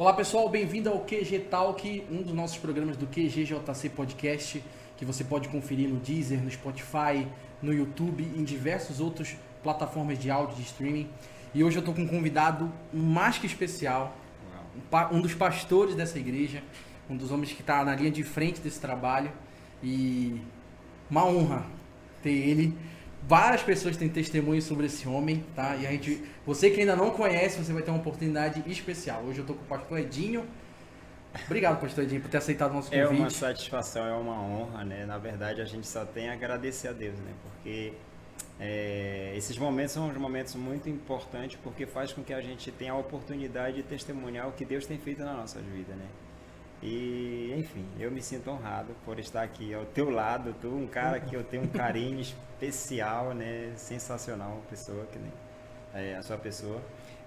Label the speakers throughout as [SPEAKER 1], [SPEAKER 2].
[SPEAKER 1] Olá pessoal, bem-vindo ao QG Talk, um dos nossos programas do QGJC Podcast, que você pode conferir no Deezer, no Spotify, no YouTube e em diversas outras plataformas de áudio de streaming. E hoje eu estou com um convidado mais que especial, um dos pastores dessa igreja, um dos homens que está na linha de frente desse trabalho e uma honra ter ele Várias pessoas têm testemunhos sobre esse homem, tá? E a gente, você que ainda não conhece, você vai ter uma oportunidade especial. Hoje eu tô com o pastor Edinho. Obrigado, pastor Edinho, por ter aceitado o nosso convite.
[SPEAKER 2] É uma satisfação, é uma honra, né? Na verdade, a gente só tem a agradecer a Deus, né? Porque é, esses momentos são momentos muito importantes porque faz com que a gente tenha a oportunidade de testemunhar o que Deus tem feito na nossa vida, né? E, enfim, eu me sinto honrado por estar aqui ao teu lado, tu, um cara que eu tenho um carinho especial, né? Sensacional, uma pessoa que nem é, a sua pessoa.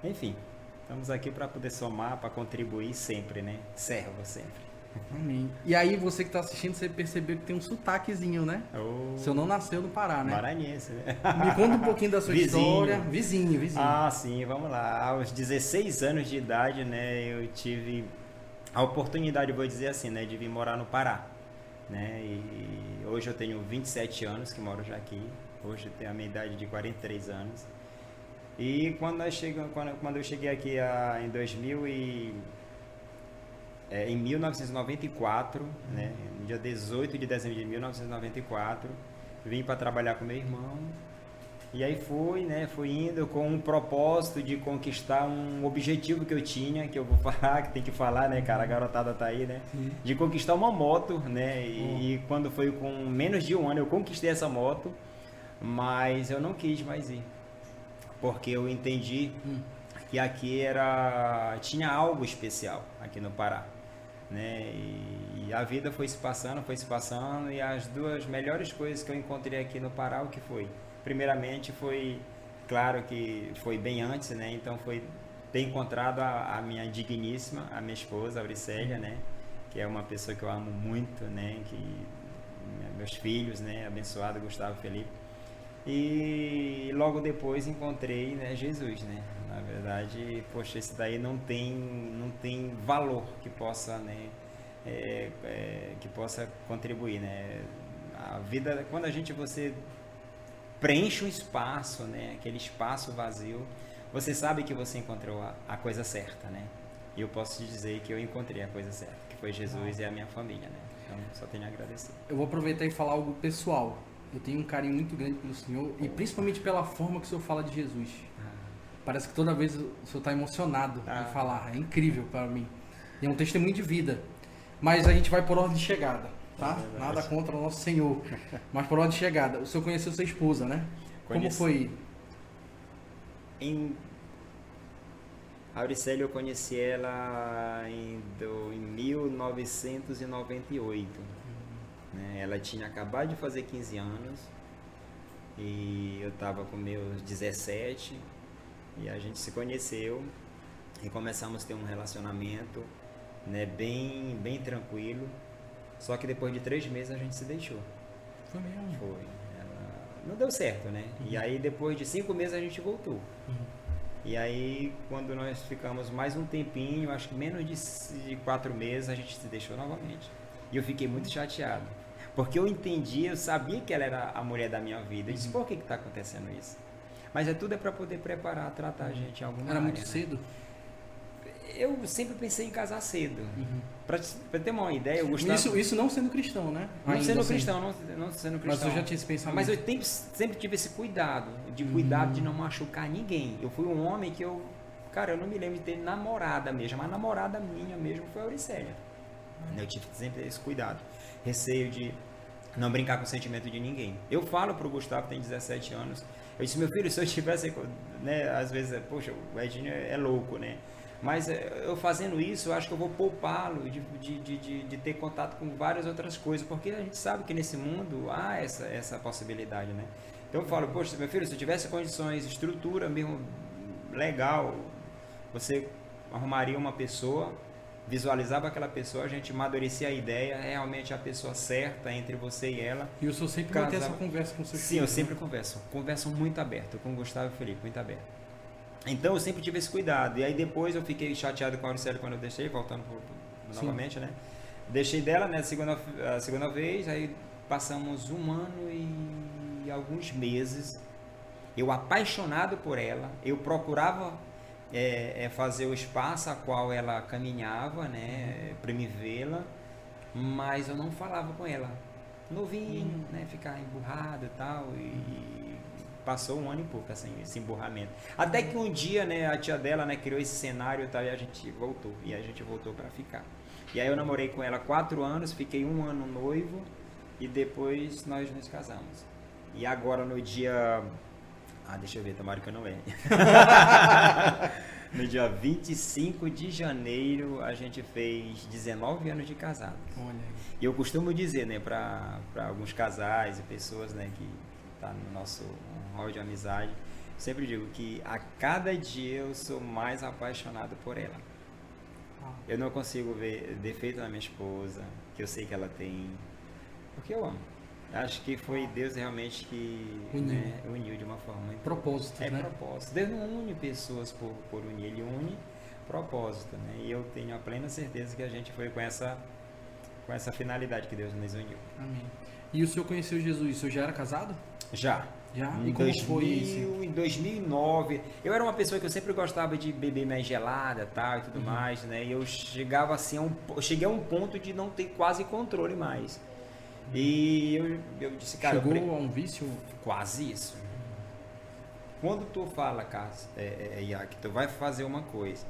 [SPEAKER 2] Enfim, estamos aqui para poder somar, para contribuir sempre, né? Servo sempre.
[SPEAKER 1] Amém. E aí, você que está assistindo, você percebeu que tem um sotaquezinho, né? Oh, você não nasceu no Pará, né?
[SPEAKER 2] Maranhense, né?
[SPEAKER 1] Me conta um pouquinho da sua vizinho. história. Vizinho, vizinho.
[SPEAKER 2] Ah, sim, vamos lá. Aos 16 anos de idade, né, eu tive a oportunidade, vou dizer assim, né, de vir morar no Pará. Né? E hoje eu tenho 27 anos que moro já aqui. Hoje eu tenho a minha idade de 43 anos. E quando, nós chegamos, quando, quando eu cheguei aqui a, em 2000 e, é, em 1994, né, no dia 18 de dezembro de 1994, vim para trabalhar com meu irmão e aí fui, né? Fui indo com um propósito de conquistar um objetivo que eu tinha, que eu vou falar, que tem que falar, né, cara? A garotada tá aí, né? Sim. De conquistar uma moto, né? E, oh. e, quando foi com menos de um ano eu conquistei essa moto, mas eu não quis mais ir. Porque eu entendi hum. que aqui era. tinha algo especial aqui no Pará. Né? E, e a vida foi se passando, foi se passando, e as duas melhores coisas que eu encontrei aqui no Pará, o que foi? Primeiramente foi claro que foi bem antes, né? Então foi ter encontrado a, a minha digníssima, a minha esposa, Auricélia, né? Que é uma pessoa que eu amo muito, né? Que meus filhos, né? Abençoado Gustavo Felipe. E logo depois encontrei, né, Jesus, né? Na verdade, poxa, esse daí não tem, não tem valor que possa, né? É, é, que possa contribuir, né? A vida, quando a gente você preenche um espaço, né? Aquele espaço vazio. Você sabe que você encontrou a, a coisa certa, né? E eu posso te dizer que eu encontrei a coisa certa, que foi Jesus e a minha família, né? Então, só tenho a agradecer.
[SPEAKER 1] Eu vou aproveitar e falar algo pessoal. Eu tenho um carinho muito grande pelo Senhor e principalmente pela forma que o Senhor fala de Jesus. Ah. Parece que toda vez o Senhor está emocionado ah. em falar. É incrível para mim. E é um testemunho de vida. Mas a gente vai por ordem de chegada tá? É Nada contra o nosso Senhor. Mas por onde chegada, o senhor conheceu sua esposa, né? Conheci. Como foi?
[SPEAKER 2] Em a Auricélia eu conheci ela em, do, em 1998. Né? Ela tinha acabado de fazer 15 anos e eu estava com meus 17 e a gente se conheceu e começamos a ter um relacionamento né, bem, bem tranquilo. Só que depois de três meses a gente se deixou.
[SPEAKER 1] Foi mesmo?
[SPEAKER 2] Foi. Ela... Não deu certo, né? Uhum. E aí depois de cinco meses a gente voltou. Uhum. E aí quando nós ficamos mais um tempinho, acho que menos de, quatro meses, a gente se deixou novamente. E eu fiquei muito chateado. Porque eu entendi, eu sabia que ela era a mulher da minha vida. Eu disse, uhum. por que está acontecendo isso? Mas é tudo é para poder preparar, tratar a gente em alguma
[SPEAKER 1] Era
[SPEAKER 2] área,
[SPEAKER 1] muito né? cedo?
[SPEAKER 2] Eu sempre pensei em casar cedo. Uhum. Pra, pra, ter uma ideia, eu gostava...
[SPEAKER 1] Isso, isso não sendo cristão, né?
[SPEAKER 2] Não Ainda sendo assim. cristão, não, não, sendo cristão.
[SPEAKER 1] Mas eu já tinha esse pensamento.
[SPEAKER 2] Mas eu sempre, sempre tive esse cuidado, de cuidado uhum. de não machucar ninguém. Eu fui um homem que eu... Cara, eu não me lembro de ter namorada mesmo. A namorada minha mesmo foi a Auricélia. Uhum. Eu tive sempre esse cuidado. Receio de não brincar com o sentimento de ninguém. Eu falo pro Gustavo, tem 17 anos. Eu disse, meu filho, se eu tivesse... Né, às vezes, poxa, o Edinho é louco, né? Mas eh, eu fazendo isso, eu acho que eu vou poupá-lo de, de, de, de, ter contato com várias outras coisas, porque a gente sabe que nesse mundo há essa, essa possibilidade, né? Então eu falo, poxa, meu filho, se eu tivesse condições, estrutura mesmo legal, você arrumaria uma pessoa, visualizava aquela pessoa, a gente amadurecia a ideia, realmente a pessoa certa entre você e ela.
[SPEAKER 1] E o senhor sempre casava... ter essa conversa com o seu
[SPEAKER 2] Sim, eu sempre converso. Converso muito aberto com o Gustavo e Felipe, muito aberto. Então eu sempre tive esse cuidado. E aí depois eu fiquei chateado com a Auricélia quando eu deixei, voltando pro, pro, novamente, né? Deixei dela, né, a segunda, a segunda vez, aí passamos um ano e alguns meses. Eu apaixonado por ela, eu procurava é, é fazer o espaço a qual ela caminhava, né, para me vê-la, mas eu não falava com ela. Novinho, uhum. né, ficar emburrado e tal, e passou um ano e pouco assim, esse emburramento. Até que um dia, né, a tia dela, né, criou esse cenário e tal, e a gente voltou, e a gente voltou para ficar. E aí eu namorei com ela quatro anos, fiquei um ano noivo, e depois nós nos casamos. E agora no dia ah, deixa eu ver, tomara que eu não erre. no dia 25 de janeiro, a gente fez 19 anos de casado. Olha E eu costumo dizer, né, para alguns casais e pessoas, né, que tá no nosso hall de amizade, sempre digo que a cada dia eu sou mais apaixonado por ela. Ah. Eu não consigo ver defeito na minha esposa, que eu sei que ela tem, porque eu amo. Acho que foi Deus realmente que uniu, né, uniu de uma forma.
[SPEAKER 1] Propósito,
[SPEAKER 2] é,
[SPEAKER 1] né?
[SPEAKER 2] propósito. Deus não une pessoas por, por unir, ele une propósito, né? E eu tenho a plena certeza que a gente foi com essa com essa finalidade que Deus nos uniu.
[SPEAKER 1] Amém. E o senhor conheceu Jesus? O senhor já era casado?
[SPEAKER 2] Já.
[SPEAKER 1] Já?
[SPEAKER 2] Em e como 2000, foi isso? Em 2009, eu era uma pessoa que eu sempre gostava de beber mais gelada, tal e tudo uhum. mais, né? E eu chegava assim, a um, cheguei a um ponto de não ter quase controle mais. E eu, eu disse, cara.
[SPEAKER 1] Chegou pre... a um vício?
[SPEAKER 2] Quase isso. Quando tu fala, Carlos, é, é, é, que tu vai fazer uma coisa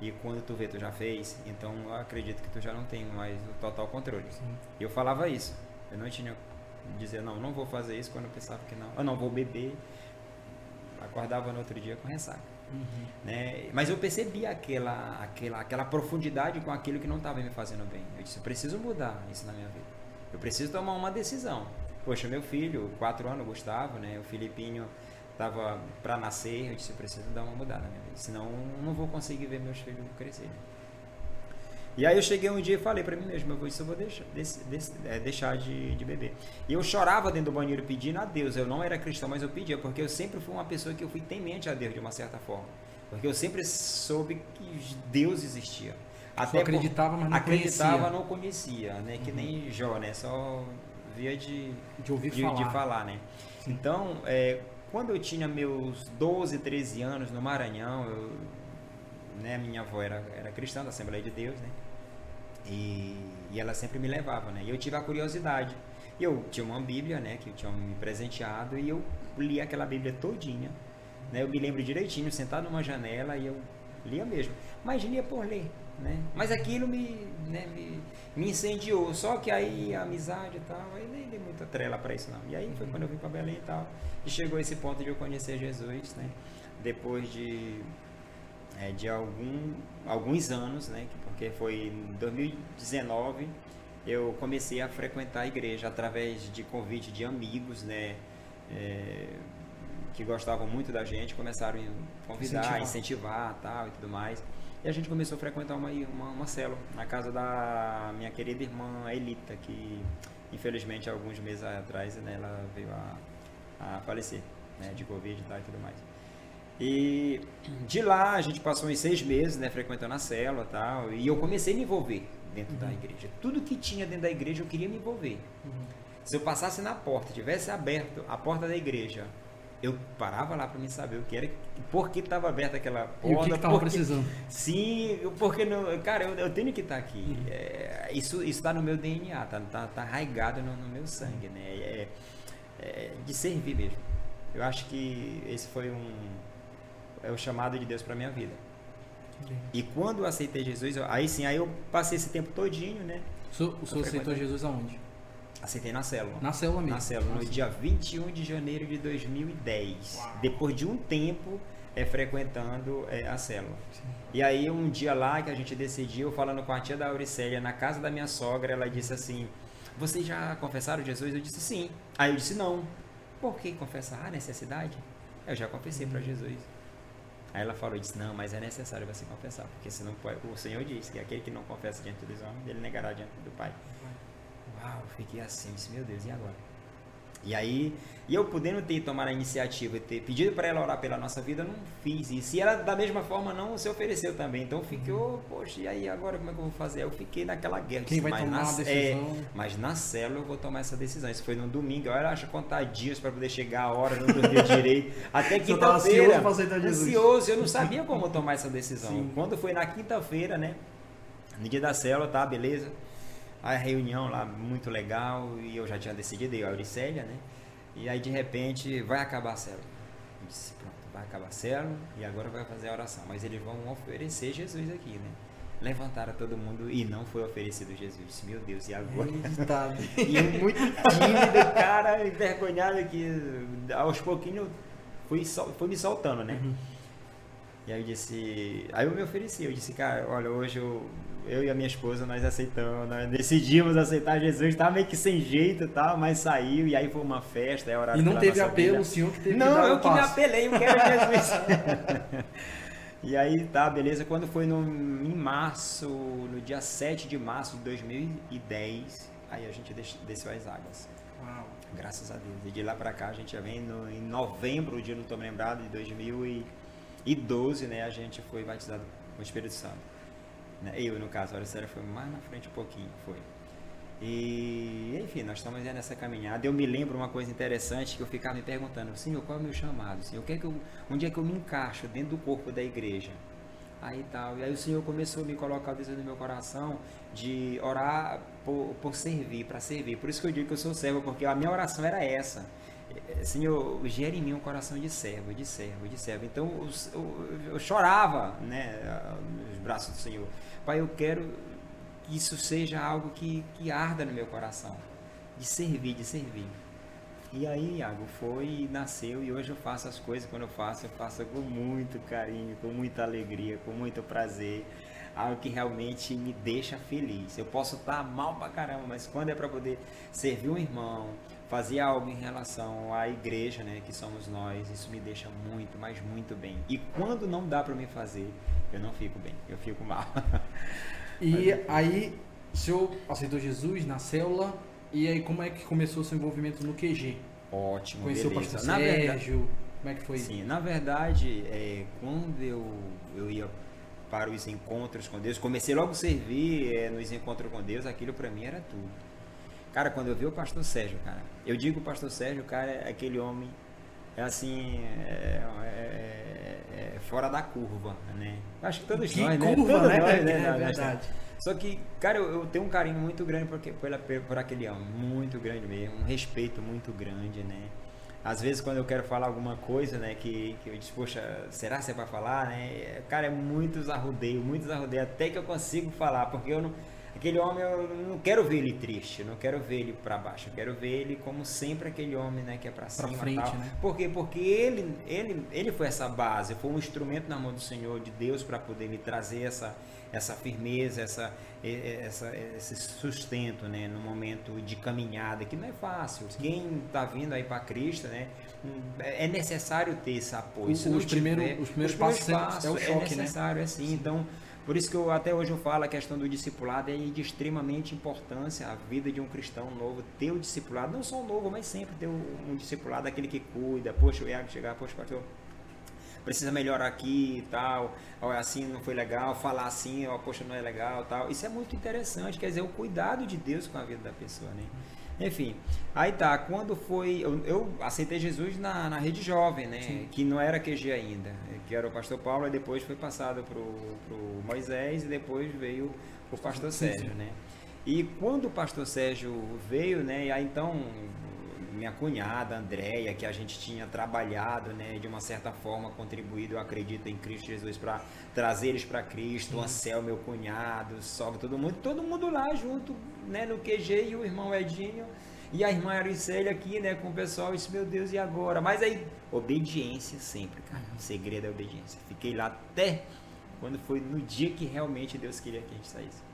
[SPEAKER 2] e quando tu vê tu já fez, então eu acredito que tu já não tem mais o total controle. E eu falava isso. Eu não tinha dizer não, não vou fazer isso quando eu pensava que não. Eu não vou beber. Acordava no outro dia com ressaca. Uhum. Né? Mas eu percebi aquela, aquela, aquela profundidade com aquilo que não estava me fazendo bem. Eu disse, eu preciso mudar isso na minha vida. Eu preciso tomar uma decisão. Poxa, meu filho, quatro anos, Gustavo, né? O Filipinho estava para nascer, eu disse, eu preciso dar uma mudada na minha vida, senão eu não vou conseguir ver meus filhos crescerem. E aí eu cheguei um dia e falei para mim mesmo, eu vou, isso eu vou deixar, desse, desse, é, deixar de, de beber. E eu chorava dentro do banheiro pedindo a Deus. Eu não era cristão, mas eu pedia, porque eu sempre fui uma pessoa que eu fui temente a Deus de uma certa forma. Porque eu sempre soube que Deus existia.
[SPEAKER 1] Até Só acreditava, mas não
[SPEAKER 2] acreditava,
[SPEAKER 1] conhecia.
[SPEAKER 2] não conhecia, né? Que uhum. nem Jó, né? Só via de,
[SPEAKER 1] de ouvir
[SPEAKER 2] de,
[SPEAKER 1] falar.
[SPEAKER 2] De falar né? Então, é, quando eu tinha meus 12, 13 anos no Maranhão, eu, né, minha avó era, era cristã da Assembleia de Deus, né? E, e ela sempre me levava, né? E eu tive a curiosidade. E eu tinha uma Bíblia, né? Que tinham me presenteado e eu li aquela Bíblia todinha. Né? Eu me lembro direitinho, sentado numa janela e eu lia mesmo. Mas lia por ler. Né? Mas aquilo me, né, me, me incendiou. Só que aí a amizade e tal, aí nem dei muita trela para isso não. E aí foi quando eu vim para Belém e tal. E chegou esse ponto de eu conhecer Jesus, né? Depois de, é, de algum, alguns anos, né? Porque foi em 2019 eu comecei a frequentar a igreja através de convite de amigos, né? É, que gostavam muito da gente, começaram a convidar, incentivar, incentivar tal e tudo mais. E a gente começou a frequentar uma, uma, uma célula na casa da minha querida irmã Elita, que infelizmente alguns meses atrás né, ela veio a, a falecer né, de Covid e tal e tudo mais. E de lá a gente passou uns seis meses né, frequentando a célula e tal, e eu comecei a me envolver dentro uhum. da igreja. Tudo que tinha dentro da igreja eu queria me envolver. Uhum. Se eu passasse na porta, tivesse aberto a porta da igreja eu parava lá para me saber o que era, por que estava aberta aquela porta. E o
[SPEAKER 1] que estava precisando.
[SPEAKER 2] Sim, porque não, cara, eu, eu tenho que estar tá aqui. Uhum. É, isso está no meu DNA, tá, tá, tá arraigado no, no meu sangue, né? É, é, de servir mesmo. Eu acho que esse foi um é o chamado de Deus para minha vida. E quando eu aceitei Jesus, aí sim, aí eu passei esse tempo todinho, né?
[SPEAKER 1] O senhor aceitou Jesus aonde?
[SPEAKER 2] Aceitei na célula.
[SPEAKER 1] Na célula mesmo?
[SPEAKER 2] Na célula, no dia 21 de janeiro de 2010. Uau. Depois de um tempo é, frequentando é, a célula. Sim. E aí um dia lá que a gente decidiu, falando com a tia da Auricélia, na casa da minha sogra, ela disse assim, vocês já confessaram Jesus? Eu disse sim. Aí eu disse não. Por que confessar? a necessidade? Eu já confessei para Jesus. Aí ela falou, disse, não, mas é necessário você confessar, porque senão o Senhor diz que aquele que não confessa diante dos homens, ele negará diante do Pai. Uau, fiquei assim, disse, meu Deus, e agora? E aí, e eu podendo ter tomado a iniciativa e ter pedido para ela orar pela nossa vida, eu não fiz isso. E ela, da mesma forma, não se ofereceu também. Então, ficou, uhum. poxa, e aí agora como é que eu vou fazer? Eu fiquei naquela guerra.
[SPEAKER 1] Quem vai tomar na, a decisão? É,
[SPEAKER 2] mas na célula eu vou tomar essa decisão. Isso foi no domingo. Eu acho contar dias para poder chegar a hora, não dormir direito. Até quinta-feira. Ansioso, eu não sabia como tomar essa decisão. Sim. Quando foi na quinta-feira, né? No dia da célula, tá, beleza. A reunião lá, muito legal. E eu já tinha decidido, eu, a Auricélia, né? E aí de repente vai acabar a célula. Eu disse, pronto, vai acabar a célula e agora vai fazer a oração. Mas eles vão oferecer Jesus aqui, né? Levantaram todo mundo e não foi oferecido Jesus. Eu disse, meu Deus, e agora? e eu muito tímido, cara, envergonhado que aos pouquinhos fui, fui me soltando, né? Uhum. E aí eu disse, aí eu me ofereci, eu disse, cara, olha, hoje eu eu e a minha esposa, nós aceitamos, nós decidimos aceitar Jesus, estava meio que sem jeito e tal, mas saiu, e aí foi uma festa, é horário
[SPEAKER 1] E não teve apelo, vida. o senhor que teve
[SPEAKER 2] Não,
[SPEAKER 1] que
[SPEAKER 2] eu que me apelei, eu quero Jesus. e aí, tá, beleza, quando foi no, em março, no dia 7 de março de 2010, aí a gente desceu as águas. Uau. Graças a Deus. E de lá pra cá a gente já vem no, em novembro, o dia não estou lembrado, de 2012, né, a gente foi batizado com o Espírito Santo. Né? Eu, no caso, a séria foi mais na frente um pouquinho, foi. E, enfim, nós estamos nessa caminhada. Eu me lembro uma coisa interessante que eu ficava me perguntando, Senhor, qual é o meu chamado? Senhor, o que é que eu, onde é que eu me encaixo dentro do corpo da igreja? Aí tal. E aí o Senhor começou a me colocar o desejo no meu coração de orar por, por servir, para servir. Por isso que eu digo que eu sou servo, porque a minha oração era essa. Senhor, gere em mim um coração de servo, de servo, de servo. Então eu, eu, eu chorava né, nos braços do Senhor. Pai, eu quero que isso seja algo que, que arda no meu coração, de servir, de servir. E aí, Iago, foi, nasceu e hoje eu faço as coisas, quando eu faço, eu faço com muito carinho, com muita alegria, com muito prazer. Algo que realmente me deixa feliz. Eu posso estar mal pra caramba, mas quando é para poder servir um irmão, fazer algo em relação à igreja, né, que somos nós, isso me deixa muito, mas muito bem. E quando não dá para me fazer, eu não fico bem, eu fico mal.
[SPEAKER 1] e aí, o senhor aceitou Jesus na célula, e aí como é que começou o seu envolvimento no QG?
[SPEAKER 2] Ótimo,
[SPEAKER 1] Conheceu
[SPEAKER 2] beleza.
[SPEAKER 1] o pastor na Sérgio, verdade, como é que foi?
[SPEAKER 2] Sim, na verdade, é, quando eu, eu ia para os encontros com Deus, comecei logo a servir é, nos encontros com Deus, aquilo para mim era tudo. Cara, quando eu vi o pastor Sérgio, cara, eu digo o pastor Sérgio, cara, é aquele homem, é assim, é, é, é fora da curva, né? Acho que todos
[SPEAKER 1] que
[SPEAKER 2] nós,
[SPEAKER 1] né? curva,
[SPEAKER 2] né?
[SPEAKER 1] Nós, né?
[SPEAKER 2] É, verdade. Só que, cara, eu, eu, tenho um carinho muito grande porque, por, por aquele homem, muito grande mesmo, um respeito muito grande, né? Às vezes quando eu quero falar alguma coisa, né, que, que eu disse, poxa, será que é para falar, né? Cara, é muito arrudeio, muito arrudeio, até que eu consigo falar, porque eu não Aquele homem, eu não quero ver ele triste, não quero ver ele para baixo, eu quero ver ele como sempre aquele homem, né, que é para cima,
[SPEAKER 1] frente,
[SPEAKER 2] tal.
[SPEAKER 1] Né?
[SPEAKER 2] Por quê? Porque ele, ele, ele foi essa base, foi um instrumento na mão do Senhor, de Deus, para poder me trazer essa, essa firmeza, essa, essa, esse sustento, né, no momento de caminhada, que não é fácil. Quem está vindo aí para Cristo, né, é necessário ter esse apoio.
[SPEAKER 1] Os, os, primeiros, os primeiros
[SPEAKER 2] os
[SPEAKER 1] passos,
[SPEAKER 2] passos
[SPEAKER 1] é o choque,
[SPEAKER 2] é necessário,
[SPEAKER 1] né?
[SPEAKER 2] é assim. Então por isso que eu, até hoje eu falo a questão do discipulado é de extremamente importância a vida de um cristão novo, ter o discipulado, não só um novo, mas sempre ter um discipulado, aquele que cuida, poxa, o Iago chegar, poxa, pastor, precisa melhorar aqui e tal, ou assim não foi legal, falar assim, ó, poxa, não é legal tal. Isso é muito interessante, quer dizer, o cuidado de Deus com a vida da pessoa, né? Enfim, aí tá, quando foi. Eu, eu aceitei Jesus na, na rede jovem, né? Sim. Que não era QG ainda, que era o pastor Paulo, e depois foi passado pro, pro Moisés e depois veio o pastor Sérgio, né? E quando o pastor Sérgio veio, né? Aí então minha cunhada, Andréia, que a gente tinha trabalhado, né, de uma certa forma contribuído, eu acredito, em Cristo Jesus para trazer eles para Cristo, o Ansel, meu cunhado, sogra, todo mundo, todo mundo lá junto, né, no QG e o irmão Edinho e a irmã Aricélia aqui, né, com o pessoal, isso, meu Deus, e agora? Mas aí, obediência sempre, cara, o segredo é obediência. Fiquei lá até quando foi no dia que realmente Deus queria que a gente saísse.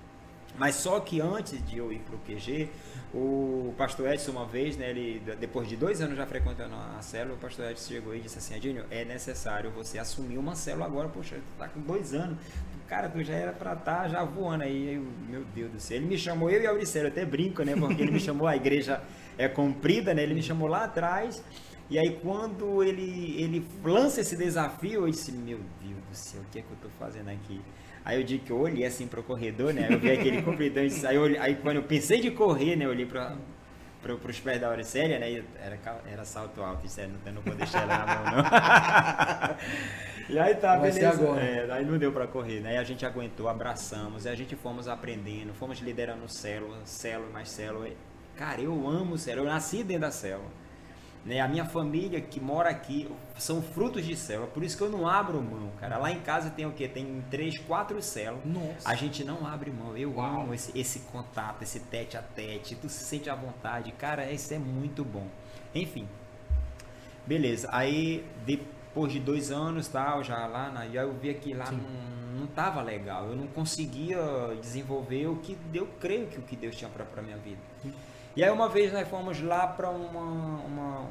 [SPEAKER 2] Mas só que antes de eu ir para o QG, o pastor Edson, uma vez, né, ele, depois de dois anos já frequentando a célula, o pastor Edson chegou e disse assim: Adinho, é necessário você assumir uma célula agora. Poxa, tu tá com dois anos, cara, tu já era para estar tá já voando aí. Eu, meu Deus do céu. Ele me chamou, eu e a Auricélia, até brinco, né, porque ele me chamou, a igreja é comprida, né, ele me chamou lá atrás. E aí quando ele, ele lança esse desafio, eu disse: Meu Deus do céu, o que é que eu tô fazendo aqui? Aí eu digo que eu olhei assim pro corredor, né? Eu vi aquele compridão, aí, eu, aí quando eu pensei de correr, né? Eu olhei para pro, pros pés da Auricélia, né? Era, era salto alto, isso eu não vou deixar ela na mão, não. e aí tá, Vai beleza. Agora. É, aí não deu para correr, né? E a gente aguentou, abraçamos, e a gente fomos aprendendo, fomos liderando célula, célula mais célula. Cara, eu amo célula, eu nasci dentro da célula. Né? A minha família que mora aqui são frutos de célula, por isso que eu não abro mão, cara. Lá em casa tem o quê? Tem três, quatro células. Nossa. A gente não abre mão. Eu Uau. amo esse, esse contato, esse tete a tete. Tu se sente à vontade. Cara, isso é muito bom. Enfim. Beleza. Aí, depois de dois anos, tal, já lá, na, já eu vi que lá não, não tava legal. Eu não conseguia desenvolver o que eu creio que o que Deus tinha para minha vida. Sim. E aí uma vez nós fomos lá para uma, uma,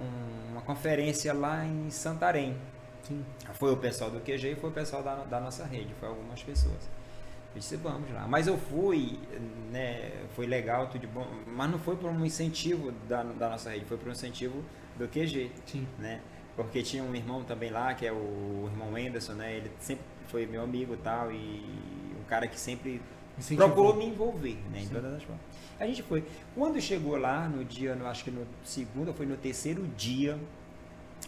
[SPEAKER 2] uma conferência lá em Santarém. Sim. Foi o pessoal do QG e foi o pessoal da, da nossa rede, foi algumas pessoas. Eu disse, vamos lá. Mas eu fui, né, foi legal, tudo bom, mas não foi por um incentivo da, da nossa rede, foi por um incentivo do QG, Sim. né? Porque tinha um irmão também lá, que é o irmão Anderson, né? Ele sempre foi meu amigo e tal, e um cara que sempre Incentivou. procurou me envolver, né, em todas as formas. A gente foi. Quando chegou lá, no dia, no, acho que no segundo, foi no terceiro dia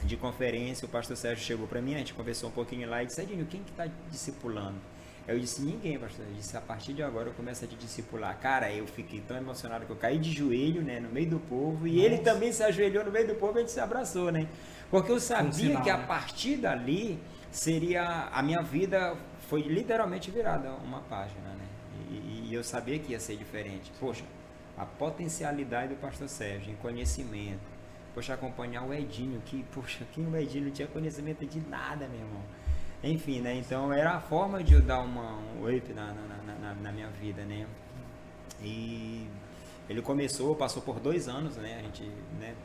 [SPEAKER 2] de conferência, o pastor Sérgio chegou para mim, a gente conversou um pouquinho lá e disse, Edinho, quem que está discipulando? Eu disse, ninguém, pastor. Eu disse, a partir de agora eu começo a te discipular. Cara, eu fiquei tão emocionado que eu caí de joelho, né, no meio do povo, e Nossa. ele também se ajoelhou no meio do povo e a gente se abraçou, né? Porque eu sabia sinal, que a né? partir dali seria, a minha vida foi literalmente virada uma página, né? E, eu sabia que ia ser diferente. Poxa, a potencialidade do pastor Sérgio em conhecimento. Poxa, acompanhar o Edinho, que, poxa, quem o Edinho não tinha conhecimento de nada, meu irmão. Enfim, né? Então era a forma de eu dar uma, um up na, na, na, na minha vida, né? E ele começou, passou por dois anos, né? A gente, né?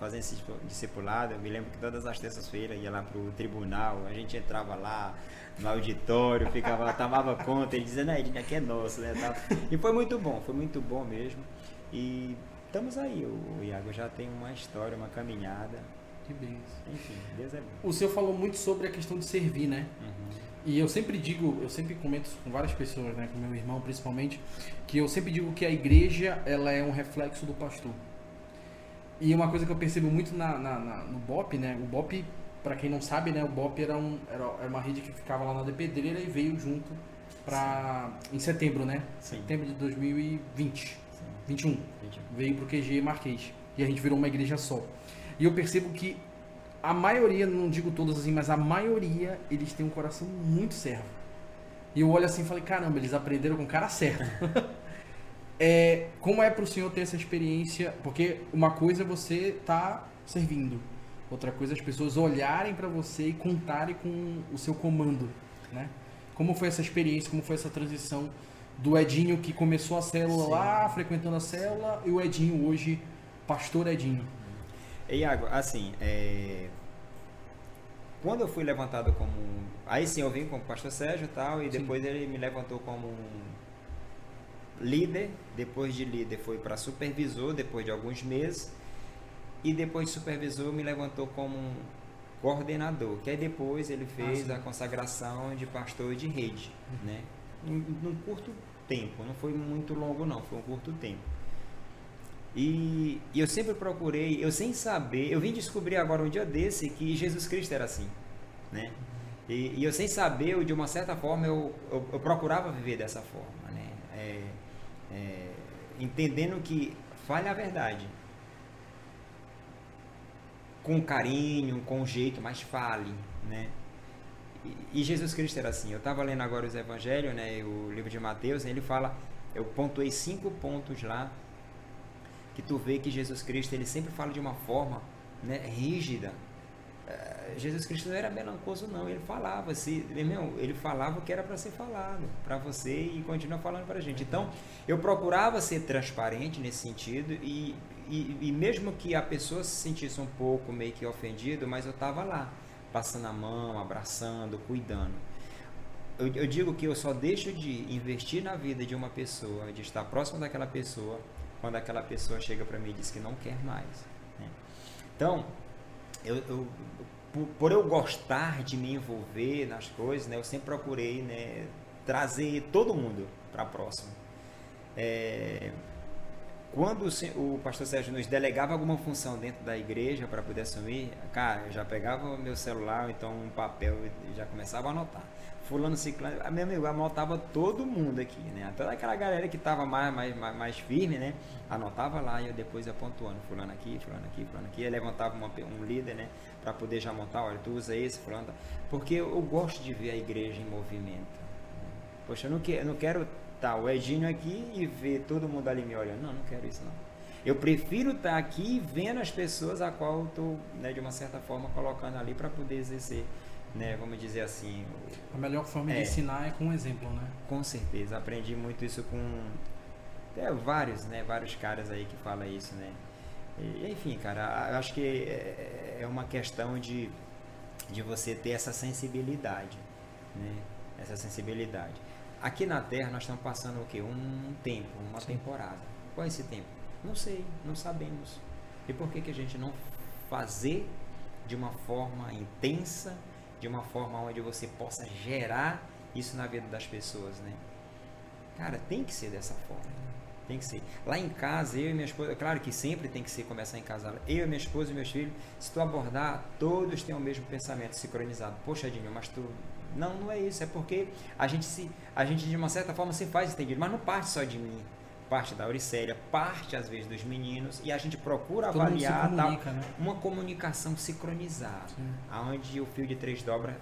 [SPEAKER 2] Fazendo esse discipulado. Eu me lembro que todas as terças-feiras ia lá pro tribunal, a gente entrava lá, no auditório, ficava lá, tomava conta, ele dizendo, Edinho, aqui é nosso, né? E foi muito bom, foi muito bom mesmo. E estamos aí, o Iago já tem uma história, uma caminhada.
[SPEAKER 1] Que bem.
[SPEAKER 2] Enfim, Deus é bom.
[SPEAKER 1] O senhor falou muito sobre a questão de servir, né? Uhum. E eu sempre digo, eu sempre comento com várias pessoas, né, com meu irmão principalmente, que eu sempre digo que a igreja ela é um reflexo do pastor. E uma coisa que eu percebo muito na, na, na no BOP, né? O BOP para quem não sabe, né, o BOP era, um, era, era, uma rede que ficava lá na de Pedreira e veio junto para em setembro, né? Sim. Setembro de 2020. Sim. 21. 21. Veio pro QG Marquês. E a gente virou uma igreja só. E eu percebo que a maioria, não digo todos assim, mas a maioria, eles têm um coração muito servo. E eu olho assim e falei, caramba, eles aprenderam com o cara certo. é, como é pro senhor ter essa experiência? Porque uma coisa é você tá servindo. Outra coisa é as pessoas olharem para você e contarem com o seu comando, né? Como foi essa experiência, como foi essa transição do Edinho que começou a célula Sim. lá, frequentando a célula, e o Edinho hoje, pastor Edinho.
[SPEAKER 2] Iago, assim, é... quando eu fui levantado como. Aí sim, eu vim como pastor Sérgio e tal, e sim. depois ele me levantou como líder. Depois de líder, foi para supervisor, depois de alguns meses e depois de supervisor me levantou como um coordenador, que aí depois ele fez ah, a consagração de pastor de rede, uhum. né? Num curto tempo, não foi muito longo não, foi um curto tempo. E, e, eu sempre procurei, eu sem saber, eu vim descobrir agora um dia desse que Jesus Cristo era assim, né? E, e eu sem saber, eu, de uma certa forma, eu, eu, eu procurava viver dessa forma, né? É, entendendo que falha a verdade, com carinho, com jeito, mas fale, né? E, Jesus Cristo era assim. Eu estava lendo agora os Evangelhos, né? O livro de Mateus, ele fala, eu pontuei cinco pontos lá que tu vê que Jesus Cristo ele sempre fala de uma forma, né? Rígida. Jesus Cristo não era melancoso não, ele falava, se, meu, ele falava o que era para ser falado para você e continua falando para a gente. Então, eu procurava ser transparente nesse sentido e, e, e, mesmo que a pessoa se sentisse um pouco meio que ofendido, mas eu estava lá, passando a mão, abraçando, cuidando. Eu, eu digo que eu só deixo de investir na vida de uma pessoa, de estar próximo daquela pessoa, quando aquela pessoa chega para mim e diz que não quer mais. Né? Então, eu, eu por, por, eu gostar de me envolver nas coisas, né, eu sempre procurei né, trazer todo mundo para próximo. É, quando o, o, pastor Sérgio nos delegava alguma função dentro da igreja para poder assumir, cara, eu já pegava meu celular, então um papel e já começava a anotar fulano, ciclano, meu amigo, anotava todo mundo aqui, né? Toda aquela galera que estava mais, mais, mais, mais, firme, né? Anotava lá e eu depois ia pontuando, fulano aqui, fulano aqui, fulano aqui, eu levantava uma, um líder, né? Para poder já montar, olha, tu usa esse, fulano, tá. porque eu gosto de ver a igreja em movimento. Poxa, eu não, que, eu não quero tá, o Edinho aqui e ver todo mundo ali me olhando, não, não quero isso não. Eu prefiro estar tá aqui vendo as pessoas a qual eu estou, né, de uma certa forma, colocando ali para poder exercer né, vamos dizer assim.
[SPEAKER 1] A melhor forma é, de ensinar é com um exemplo, né?
[SPEAKER 2] Com certeza, aprendi muito isso com é, vários, né, vários caras aí que falam isso, né. E, enfim, cara, eu acho que é, é uma questão de, de você ter essa sensibilidade, né, essa sensibilidade. Aqui na Terra nós estamos passando o quê? Um tempo, uma Sim. temporada. Qual é esse tempo? Não sei, não sabemos. E por que, que a gente não fazer de uma forma intensa de uma forma onde você possa gerar isso na vida das pessoas, né? Cara, tem que ser dessa forma. Tem que ser. Lá em casa, eu e minha esposa, claro que sempre tem que ser começar em casa. Eu, minha esposa e meus filhos, se tu abordar, todos têm o mesmo pensamento sincronizado. Poxa, Edinho, mas tu. Não, não é isso. É porque a gente, se, a gente de uma certa forma se faz entendido, mas não parte só de mim parte da Auricélia, parte às vezes dos meninos, e a gente procura Todo avaliar comunica, tal, né? uma comunicação sincronizada, Sim. onde o fio de três dobras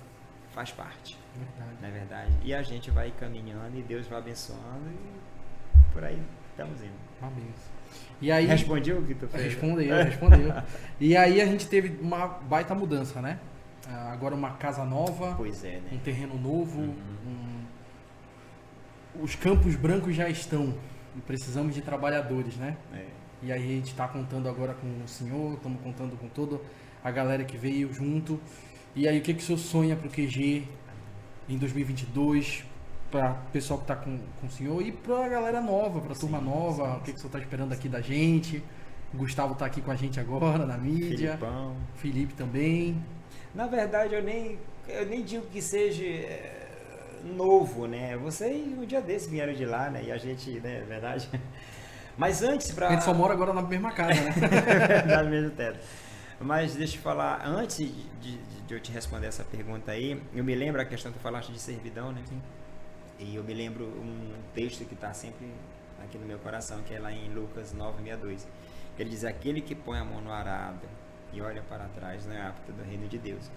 [SPEAKER 2] faz parte. Verdade. Não é verdade? E a gente vai caminhando e Deus vai abençoando e por aí estamos indo.
[SPEAKER 1] Amém. E aí,
[SPEAKER 2] respondeu o que tu fez?
[SPEAKER 1] Respondeu, respondeu. e aí a gente teve uma baita mudança, né? Ah, agora uma casa nova,
[SPEAKER 2] é, né?
[SPEAKER 1] um terreno novo, uhum. um... os campos brancos já estão e precisamos de trabalhadores, né? É. E aí a gente está contando agora com o senhor, estamos contando com toda a galera que veio junto. E aí o que, que o senhor sonha para o QG em 2022, para o pessoal que está com, com o senhor e para a galera nova, para a turma nova, sim, o que, que o senhor está esperando aqui da gente? O Gustavo está aqui com a gente agora na mídia. Filipão. Felipe também.
[SPEAKER 2] Na verdade, eu nem, eu nem digo que seja novo, né? Vocês um dia desse vieram de lá, né? E a gente, né, é verdade? Mas antes para
[SPEAKER 1] A gente só mora agora na mesma casa, né?
[SPEAKER 2] na mesma teto. Mas deixa eu falar, antes de, de, de, eu te responder essa pergunta aí, eu me lembro a questão que tu falaste de servidão, né? Sim. E eu me lembro um texto que está sempre aqui no meu coração, que é lá em Lucas 9:62. Ele diz: Aquele que põe a mão no arado e olha para trás não é apto do reino de Deus.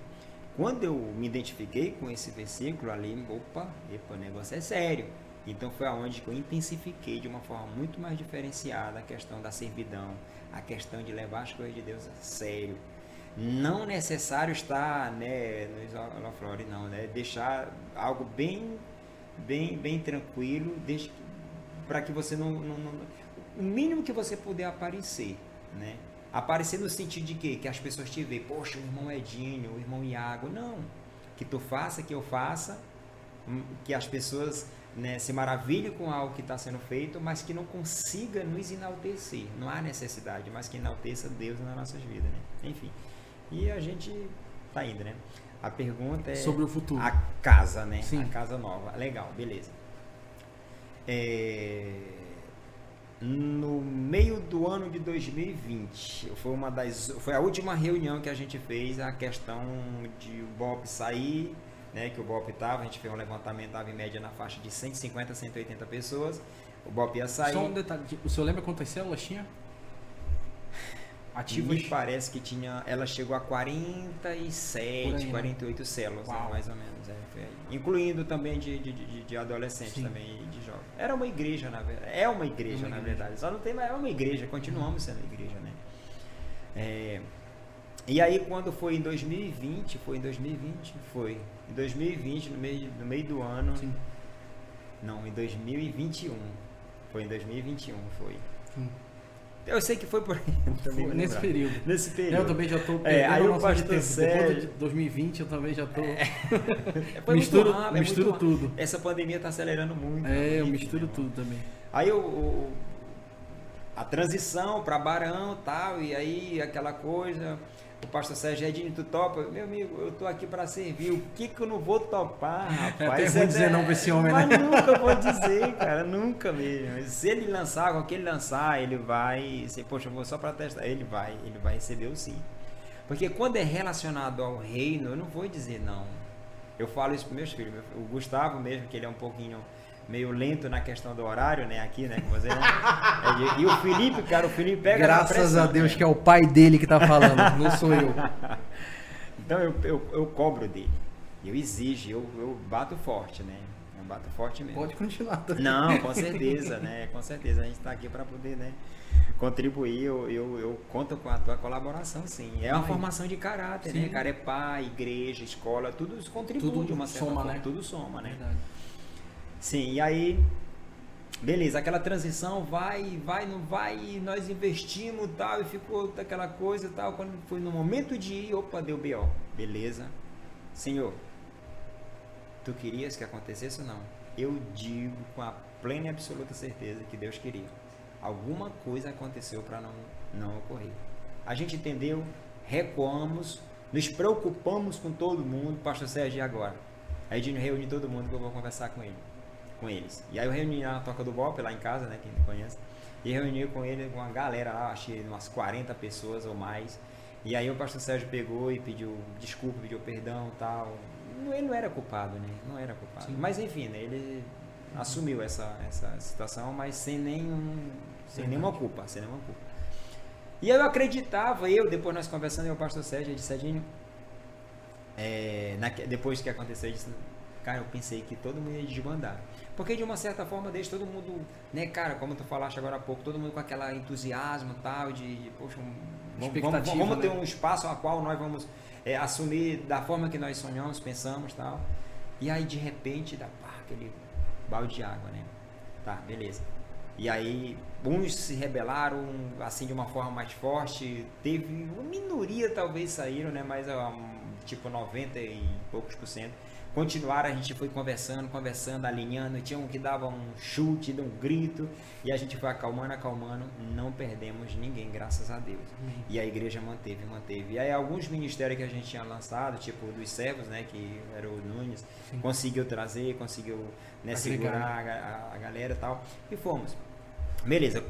[SPEAKER 2] Quando eu me identifiquei com esse versículo ali, opa, epa, o negócio é sério. Então foi aonde eu intensifiquei de uma forma muito mais diferenciada a questão da servidão, a questão de levar as coisas de Deus a sério. Não necessário estar, né, no Isolaflore, não, né? Deixar algo bem, bem, bem tranquilo, para que você não, não, não, o mínimo que você puder aparecer, né? Aparecer no sentido de quê? Que as pessoas te veem, poxa, o irmão Edinho, o irmão Iago. Não. Que tu faça, que eu faça, hum, que as pessoas né, se maravilhem com algo que está sendo feito, mas que não consiga nos enaltecer. Não há necessidade, mas que enalteça Deus nas nossas vidas. Né? Enfim. E a gente tá indo, né? A pergunta é.
[SPEAKER 1] Sobre o futuro.
[SPEAKER 2] A casa, né? Sim. A casa nova. Legal, beleza. É no meio do ano de 2020. Foi uma das foi a última reunião que a gente fez a questão de o BOP sair, né, que o BOP estava, a gente fez um levantamento, estava em média na faixa de 150 a 180 pessoas. O BOP ia sair.
[SPEAKER 1] Só um detalhe, o senhor lembra quantas células tinha?
[SPEAKER 2] Ativas? Me parece que tinha, ela chegou a 47, aí, 48 né? células, né, mais ou menos, é, incluindo também de, de, de, de adolescentes Sim. também era uma igreja, na verdade. É uma igreja, uma na igreja. verdade. Só não tem mais. É uma igreja, continuamos sendo igreja, né? É, E aí quando foi em 2020, foi em 2020, foi em 2020 no meio no meio do ano.
[SPEAKER 1] Sim.
[SPEAKER 2] Não, em 2021. Foi em 2021, foi.
[SPEAKER 1] Sim.
[SPEAKER 2] Eu sei que foi por aí. também
[SPEAKER 1] Foi nesse período.
[SPEAKER 2] Nesse período.
[SPEAKER 1] Eu também já tô
[SPEAKER 2] É, aí o pastor Sérgio-
[SPEAKER 1] de 2020 eu também já tô.
[SPEAKER 2] Foi
[SPEAKER 1] misturo
[SPEAKER 2] muito rápido, é
[SPEAKER 1] misturo
[SPEAKER 2] muito
[SPEAKER 1] tudo.
[SPEAKER 2] rápido. Essa pandemia tá acelerando muito.
[SPEAKER 1] É, eu misturo
[SPEAKER 2] né,
[SPEAKER 1] tudo também.
[SPEAKER 2] Aí o, o- a transição para Barão tal, e aí aquela coisa, o pastor Sérgio Edinho, tu topa? Meu amigo, eu tô aqui para servir, o que que eu não vou topar, rapaz?
[SPEAKER 1] É até ruim dizer não pra esse homem,
[SPEAKER 2] Mas
[SPEAKER 1] né?
[SPEAKER 2] nunca vou dizer, cara, nunca mesmo. Se ele lançar, com que ele lançar, ele vai, se, poxa, eu vou só para testar, ele vai, ele vai receber o sim. Porque quando é relacionado ao reino, eu não vou dizer não. Eu falo isso para meus filhos. O Gustavo mesmo, que ele é um pouquinho meio lento na questão do horário, né? Aqui, né? Com você, né? É de- E o Felipe, cara, o Felipe pega
[SPEAKER 1] Graças
[SPEAKER 2] pressão,
[SPEAKER 1] a Deus
[SPEAKER 2] né?
[SPEAKER 1] que é o pai dele que tá falando, não sou eu.
[SPEAKER 2] Então eu, eu, eu cobro dele. Eu exijo, eu, eu bato forte, né? Eu bato forte mesmo.
[SPEAKER 1] Pode continuar. tá?
[SPEAKER 2] Não, com certeza, né? Com certeza a gente está aqui para poder, né? Contribuir, eu, eu, eu conto com a tua colaboração, sim. É uma formação de caráter,
[SPEAKER 1] Sim.
[SPEAKER 2] né? Cara, é pai, igreja, escola, tudo isso contribui
[SPEAKER 1] Tudo
[SPEAKER 2] de uma certa
[SPEAKER 1] soma,
[SPEAKER 2] forma.
[SPEAKER 1] né?
[SPEAKER 2] Tudo soma, né?
[SPEAKER 1] Verdade.
[SPEAKER 2] Sim, e aí, beleza, aquela transição vai, vai, não vai, e nós investimos tal, e ficou aquela coisa tal. Quando foi no momento de ir, opa, deu B.O. Beleza. Senhor, tu querias que acontecesse ou não? Eu digo com a plena e absoluta certeza que Deus queria. Alguma coisa aconteceu para não, não ocorrer. A gente entendeu, recuamos, nos preocupamos com todo mundo, pastor Sérgio, e agora? Aí a gente reúne todo mundo que eu vou conversar com ele, com eles. E aí eu reuni lá na Toca do Bop, lá em casa, né, quem conhece, e reuni com ele, com uma galera lá, achei umas 40 pessoas ou mais. E aí o pastor Sérgio pegou e pediu desculpa, pediu perdão e tal. Ele não era culpado, né? Não era culpado.
[SPEAKER 1] Sim.
[SPEAKER 2] Mas enfim, né? Ele assumiu essa, essa situação, mas sem nenhum, sem
[SPEAKER 1] Verdade.
[SPEAKER 2] nenhuma culpa, sem nenhuma culpa. E eu acreditava, eu, depois nós conversando, eu, o pastor Sérgio, ele disse, Serginho, é, naque- depois que aconteceu, eu disse, cara, eu pensei que todo mundo ia desbandar. Porque de uma certa forma deixa todo mundo, né, cara, como tu falaste agora há pouco, todo mundo com aquela entusiasmo e tal, de, de, poxa, vamos, vamos, vamos ter
[SPEAKER 1] né?
[SPEAKER 2] um espaço a qual nós vamos é, assumir da forma que nós sonhamos, pensamos tal. E aí de repente dá pá, aquele balde de água, né? Tá, beleza. E aí uns se rebelaram assim de uma forma mais forte, teve uma minoria talvez saíram, né? Mas um, tipo 90 e poucos por cento. Continuaram, a gente foi conversando, conversando, alinhando, tinha um que dava um chute, um grito, e a gente foi acalmando, acalmando, não perdemos ninguém, graças a Deus. E a igreja manteve, manteve. E aí alguns ministérios que a gente tinha lançado, tipo dos servos, né, que era o Nunes,
[SPEAKER 1] Sim.
[SPEAKER 2] conseguiu trazer, conseguiu né, segurar a, a galera e tal. E fomos. Beleza.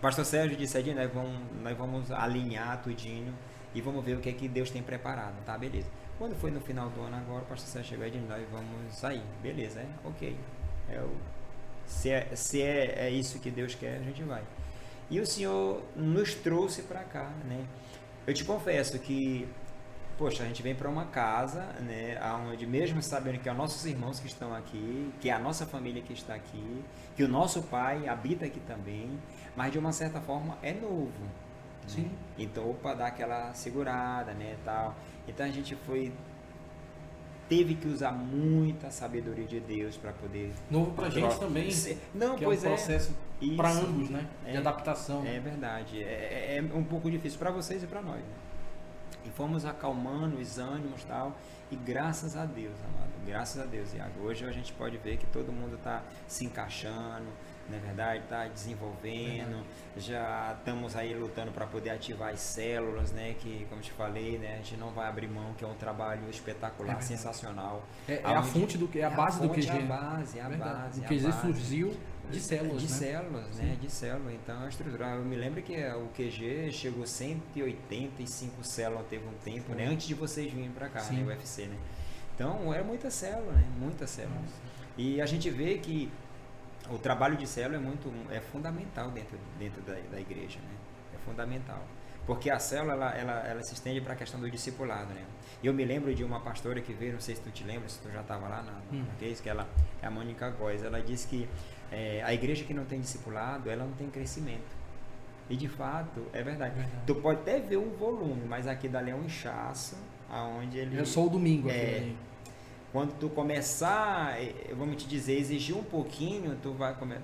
[SPEAKER 2] Pastor Sérgio disse, Edinho, nós vamos, nós vamos alinhar tudinho e vamos ver o que é que Deus tem preparado, tá? Beleza. Quando foi no final do ano agora, o pastor Sérgio chegou, Edinho, nós vamos sair. Beleza, é? Ok. É o, se é, se é, é isso que Deus quer, a gente vai. E o Senhor nos trouxe para cá, né? Eu te confesso que, poxa, a gente vem para uma casa, né, onde mesmo sabendo que é os nossos irmãos que estão aqui, que é a nossa família que está aqui, que o nosso pai habita aqui também, mas de uma certa forma é novo. né?
[SPEAKER 1] Sim.
[SPEAKER 2] Então, opa, dá aquela segurada, né, tal. Então a gente foi teve que usar muita sabedoria de Deus para poder
[SPEAKER 1] Novo pra gente também.
[SPEAKER 2] Não,
[SPEAKER 1] que
[SPEAKER 2] pois
[SPEAKER 1] é um
[SPEAKER 2] é.
[SPEAKER 1] processo para
[SPEAKER 2] Isso.
[SPEAKER 1] ambos, né? De
[SPEAKER 2] É.
[SPEAKER 1] adaptação.
[SPEAKER 2] É verdade. É, é- é um pouco difícil para vocês e para nós. Né? E fomos acalmando os ânimos e tal. E graças a Deus, amado. Graças a Deus, Iago. Hoje a gente pode ver que todo mundo está se encaixando, não é verdade? Está desenvolvendo. Já estamos aí lutando para poder ativar as células, né? Que, como te falei, né? A gente não vai abrir mão, que é um trabalho
[SPEAKER 1] É
[SPEAKER 2] espetacular,
[SPEAKER 1] verdade.
[SPEAKER 2] sensacional.
[SPEAKER 1] É, é a fonte do que é a base do
[SPEAKER 2] fonte,
[SPEAKER 1] QG.
[SPEAKER 2] É a base, é a
[SPEAKER 1] Verdade.
[SPEAKER 2] base.
[SPEAKER 1] O
[SPEAKER 2] é
[SPEAKER 1] QG
[SPEAKER 2] base.
[SPEAKER 1] surgiu de células,
[SPEAKER 2] de
[SPEAKER 1] né?
[SPEAKER 2] células, né? De célula. Então, a estrutura. Eu me lembro que o QG chegou a 185 células teve um tempo, né? Antes de vocês virem para cá,
[SPEAKER 1] Sim.
[SPEAKER 2] né? O UFC, né? Então, era muita célula, né? Muita célula.
[SPEAKER 1] Nossa.
[SPEAKER 2] E a gente vê que o trabalho de célula é muito é fundamental dentro, dentro da, da igreja, né? É fundamental. Porque a célula, ela, ela, ela se estende para a questão do discipulado, né? Eu me lembro de uma pastora que veio, não sei se tu te lembra, se tu já estava lá na,
[SPEAKER 1] Hum.
[SPEAKER 2] na case, que ela é a Mônica Góes. Ela disse que eh, a igreja que não tem discipulado, ela não tem crescimento. E de fato, é verdade.
[SPEAKER 1] É verdade.
[SPEAKER 2] Tu pode até ver um volume, mas aqui dali é um inchaço, aonde ele.
[SPEAKER 1] É só o domingo.
[SPEAKER 2] É.
[SPEAKER 1] aquele-
[SPEAKER 2] Quando tu começar, eh, vamos te dizer, exigir um pouquinho, tu vai comer.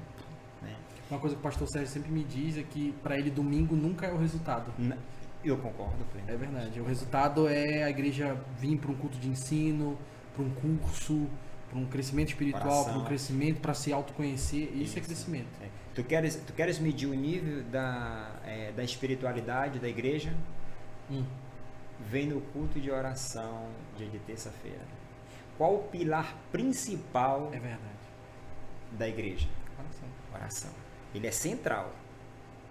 [SPEAKER 2] Né?
[SPEAKER 1] Uma coisa que o pastor Sérgio sempre me diz é que para ele domingo nunca é o resultado.
[SPEAKER 2] N- Eu concordo, Pleno.
[SPEAKER 1] É verdade. O resultado é a igreja vir para um culto de ensino, para um curso, para um crescimento espiritual, para um crescimento, para se autoconhecer. Isso, é
[SPEAKER 2] Isso.
[SPEAKER 1] crescimento.
[SPEAKER 2] É. Tu, queres, tu queres medir o nível da, eh, da espiritualidade da igreja?
[SPEAKER 1] Hum.
[SPEAKER 2] Vem no culto de oração dia de terça-feira. Qual o pilar principal
[SPEAKER 1] É verdade.
[SPEAKER 2] da igreja?
[SPEAKER 1] Oração.
[SPEAKER 2] Oração. Ele é central.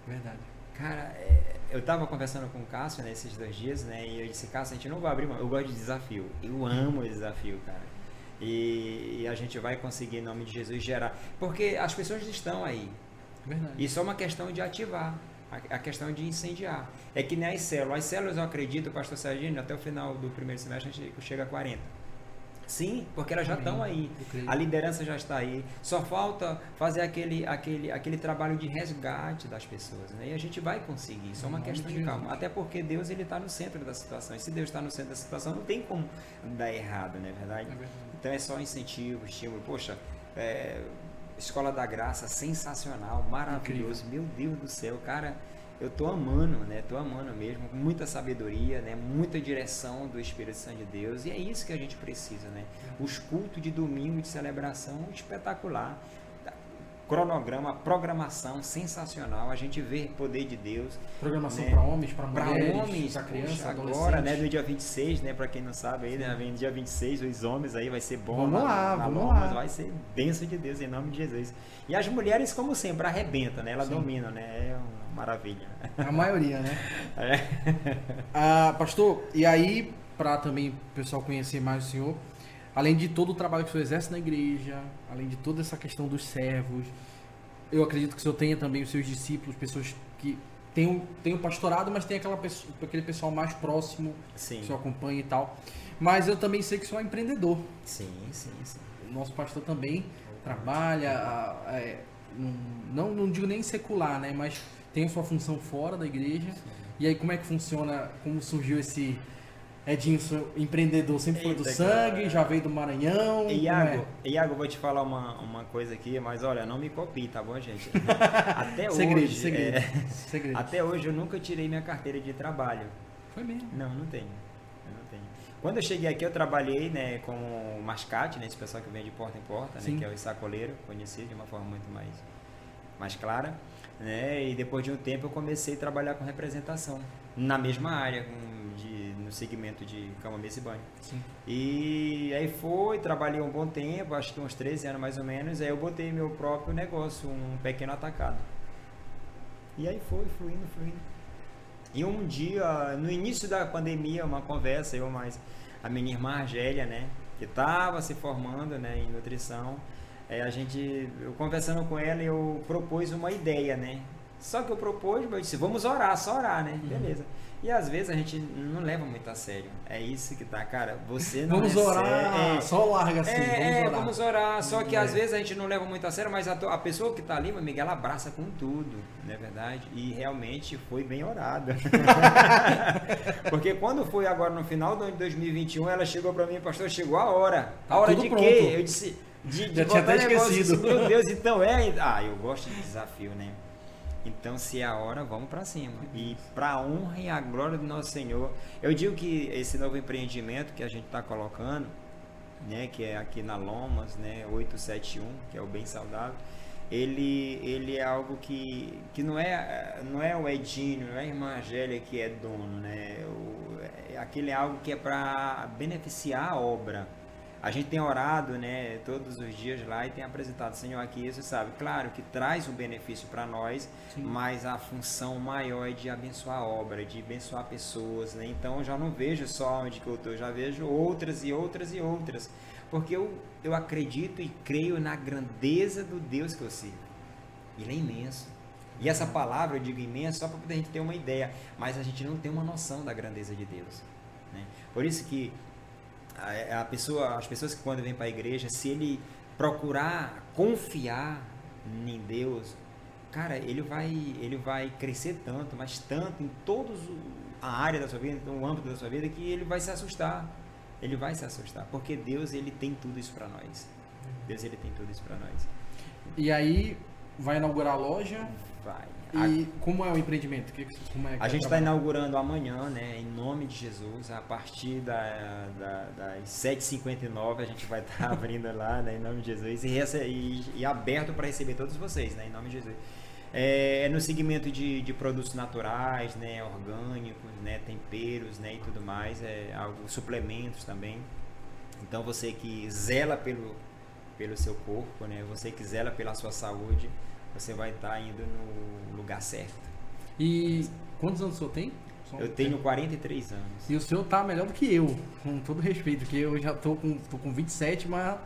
[SPEAKER 1] Verdade.
[SPEAKER 2] Cara, é, eu tava conversando com o Cássio nesses dois dias, né? E eu disse, Cássio, a gente não vai abrir mão. Eu gosto de desafio. Eu amo o desafio, cara. E, e a gente vai conseguir, em nome de Jesus, gerar. Porque as pessoas estão aí.
[SPEAKER 1] Verdade.
[SPEAKER 2] E só uma questão de ativar. A, a questão de incendiar. É que nem as células. As células, eu acredito, pastor Serginho, até o final do primeiro semestre a gente chega a 40. Sim, porque elas já estão aí. A liderança já está aí. Só falta fazer aquele, aquele, aquele trabalho de resgate das pessoas. Né? E a gente vai conseguir. Só
[SPEAKER 1] Em
[SPEAKER 2] uma questão
[SPEAKER 1] de
[SPEAKER 2] calma. Até porque Deus ele está no centro da situação. E se Deus está no centro da situação, não tem como dar errado, não é verdade?
[SPEAKER 1] É verdade.
[SPEAKER 2] Então é só incentivo, estímulo. Poxa, é, Escola da Graça, sensacional, maravilhoso. Meu Deus do céu, cara, eu tô amando, né? Tô amando mesmo, muita sabedoria, né? Muita direção do Espírito Santo de Deus. E é isso que a gente precisa, né? Os cultos de domingo de celebração espetacular. Cronograma, programação sensacional. A gente vê poder de Deus
[SPEAKER 1] Programação
[SPEAKER 2] né?
[SPEAKER 1] para homens, para
[SPEAKER 2] para
[SPEAKER 1] mulheres,
[SPEAKER 2] homens,
[SPEAKER 1] para crianças,
[SPEAKER 2] poxa,
[SPEAKER 1] adolescentes.
[SPEAKER 2] agora, né, no dia 26, né, para quem não sabe aí, né, vem dia 26, os homens aí vai ser bom.
[SPEAKER 1] Vamos
[SPEAKER 2] na-
[SPEAKER 1] lá,
[SPEAKER 2] na
[SPEAKER 1] vamos lá.
[SPEAKER 2] Vai ser bênção de Deus em nome de Jesus. E as mulheres, como sempre, arrebentam, né? Elas
[SPEAKER 1] Sim.
[SPEAKER 2] dominam, né? É uma maravilha.
[SPEAKER 1] A maioria, né?
[SPEAKER 2] É.
[SPEAKER 1] Ah, pastor, e aí, para também o pessoal conhecer mais o senhor, além de todo o trabalho que o senhor exerce na igreja, além de toda essa questão dos servos, eu acredito que o senhor tenha também os seus discípulos, pessoas que têm o, têm o pastorado, mas tem aquela pessoa, aquele pessoal mais próximo que
[SPEAKER 2] Sim,
[SPEAKER 1] o senhor acompanha e tal. Mas eu também sei que o senhor é empreendedor.
[SPEAKER 2] sim, sim, sim.
[SPEAKER 1] O nosso pastor também trabalha, é, não, não digo nem secular, né? Mas tem a sua função fora da igreja. E aí como é que funciona, como surgiu esse Edinho, seu empreendedor, sempre foi do
[SPEAKER 2] Eita,
[SPEAKER 1] sangue,
[SPEAKER 2] cara.
[SPEAKER 1] já veio do Maranhão.
[SPEAKER 2] Iago,
[SPEAKER 1] é?
[SPEAKER 2] Iago, vou te falar uma, uma coisa aqui, mas olha, não me copie, tá bom, gente? Até
[SPEAKER 1] segredo,
[SPEAKER 2] hoje.
[SPEAKER 1] segredo,
[SPEAKER 2] é,
[SPEAKER 1] segredo.
[SPEAKER 2] até hoje eu nunca tirei minha carteira de trabalho.
[SPEAKER 1] Foi mesmo.
[SPEAKER 2] Não, não tenho. Eu não tenho. Quando eu cheguei aqui, eu trabalhei né, como mascate, né, esse pessoal que vem de porta em porta, né, que é o sacoleiro, conhecido de uma forma muito mais, mais clara. Né, e depois de um tempo, eu comecei a trabalhar com representação, na mesma área, de, no segmento de cama, mesa e banho.
[SPEAKER 1] Sim.
[SPEAKER 2] E aí foi, trabalhei um bom tempo, acho que uns 13 anos mais ou menos, aí eu botei meu próprio negócio, um pequeno atacado. E aí foi, fluindo, fluindo. E um dia, no início da pandemia, uma conversa, eu mais a minha irmã Argélia, né, que estava se formando, né, em nutrição, é, a gente, eu conversando com ela, eu propus uma ideia, né, só que eu propus, eu disse, vamos orar, só orar, né,
[SPEAKER 1] Uhum.
[SPEAKER 2] beleza. E às vezes a gente não leva muito a sério, é isso que tá, cara, você não
[SPEAKER 1] Vamos
[SPEAKER 2] recebe-
[SPEAKER 1] orar,
[SPEAKER 2] é,
[SPEAKER 1] só larga assim,
[SPEAKER 2] é,
[SPEAKER 1] vamos
[SPEAKER 2] é,
[SPEAKER 1] orar.
[SPEAKER 2] vamos orar. Só que
[SPEAKER 1] É.
[SPEAKER 2] às vezes a gente não leva muito a sério, mas a, a pessoa que está ali, meu amigo, ela abraça com tudo, não é verdade? E realmente foi bem orada. Porque quando foi agora no final do ano de 2021, ela chegou para mim, pastor, chegou a hora.
[SPEAKER 1] Tá
[SPEAKER 2] a hora de
[SPEAKER 1] pronto.
[SPEAKER 2] quê? Eu disse, de, de
[SPEAKER 1] Já tinha até
[SPEAKER 2] negócio,
[SPEAKER 1] esquecido.
[SPEAKER 2] disse, Meu Deus, então é. Ah, eu gosto de desafio, né? Então, se é a hora, vamos para cima. E para a honra e a glória do nosso Senhor. Eu digo que esse novo empreendimento que a gente está colocando, né, que é aqui na Lomas, né, 871, que é o Bem Saudável, ele, ele é algo que, que não, é, não é o Edinho, não é a irmã Angélia que é dono, né? O, é, aquele é algo que é para beneficiar a obra. A gente tem orado, né, todos os dias lá e tem apresentado, Senhor, aqui, você sabe, claro que traz um benefício para nós,
[SPEAKER 1] Sim.
[SPEAKER 2] mas a função maior é de abençoar a obra, de abençoar pessoas, né? Então eu já não vejo só onde que eu estou, eu já vejo outras e outras e outras, porque eu, eu acredito e creio na grandeza do Deus que eu sirvo. Ele é imenso. E essa palavra eu digo imenso só para poder a gente ter uma ideia, mas a gente não tem uma noção da grandeza de Deus. Né? Por isso que a, a pessoa, as pessoas que quando vêm para a igreja, se ele procurar confiar em Deus, cara, ele vai, ele vai crescer tanto, mas tanto em todos a área da sua vida, no âmbito da sua vida, que ele vai se assustar. Ele vai se assustar, porque Deus ele tem tudo isso para nós. Deus ele tem tudo isso para nós.
[SPEAKER 1] E aí vai inaugurar a loja.
[SPEAKER 2] Vai.
[SPEAKER 1] E a, como é o empreendimento? Como é
[SPEAKER 2] a gente está inaugurando amanhã, né? Em nome de Jesus, a partir da, da, das 7h59 a gente vai estar tá abrindo lá, né? Em nome de Jesus. E, e, e aberto para receber todos vocês, né? Em nome de Jesus. É, é, no segmento de, de produtos naturais, né? Orgânicos, né? Temperos, né? E tudo mais. É algo, suplementos também. Então você que zela pelo, pelo seu corpo, né? Você que zela pela sua saúde você vai estar tá indo no lugar certo.
[SPEAKER 1] E quantos anos o senhor tem?
[SPEAKER 2] Eu tenho 43 anos.
[SPEAKER 1] E o senhor tá melhor do que eu, com todo respeito, porque eu já tô com, tô com 27, mas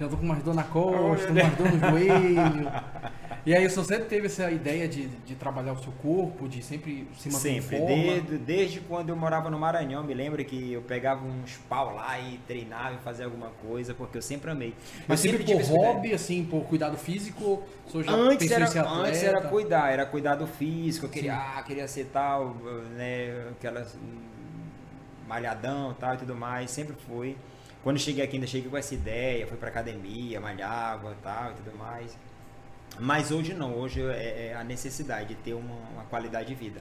[SPEAKER 1] já tô com mais dor na costa, mais dor no joelho. E aí, você sempre teve essa ideia de, de trabalhar o seu corpo, de sempre se manter
[SPEAKER 2] sempre,
[SPEAKER 1] em forma?
[SPEAKER 2] Desde, desde quando eu morava no Maranhão, me lembro que eu pegava uns pau lá e treinava e fazia alguma coisa, porque eu sempre amei.
[SPEAKER 1] Mas sempre, sempre por hobby, assim, por cuidado físico?
[SPEAKER 2] Já antes, era, antes era cuidar, era cuidado físico, eu queria, ah, queria ser tal, né, aquelas malhadão tal e tudo mais, sempre fui. Quando cheguei aqui, ainda cheguei com essa ideia, fui pra academia, malhava tal e tudo mais. Mas hoje não, hoje é, é a necessidade de ter uma, uma qualidade de vida.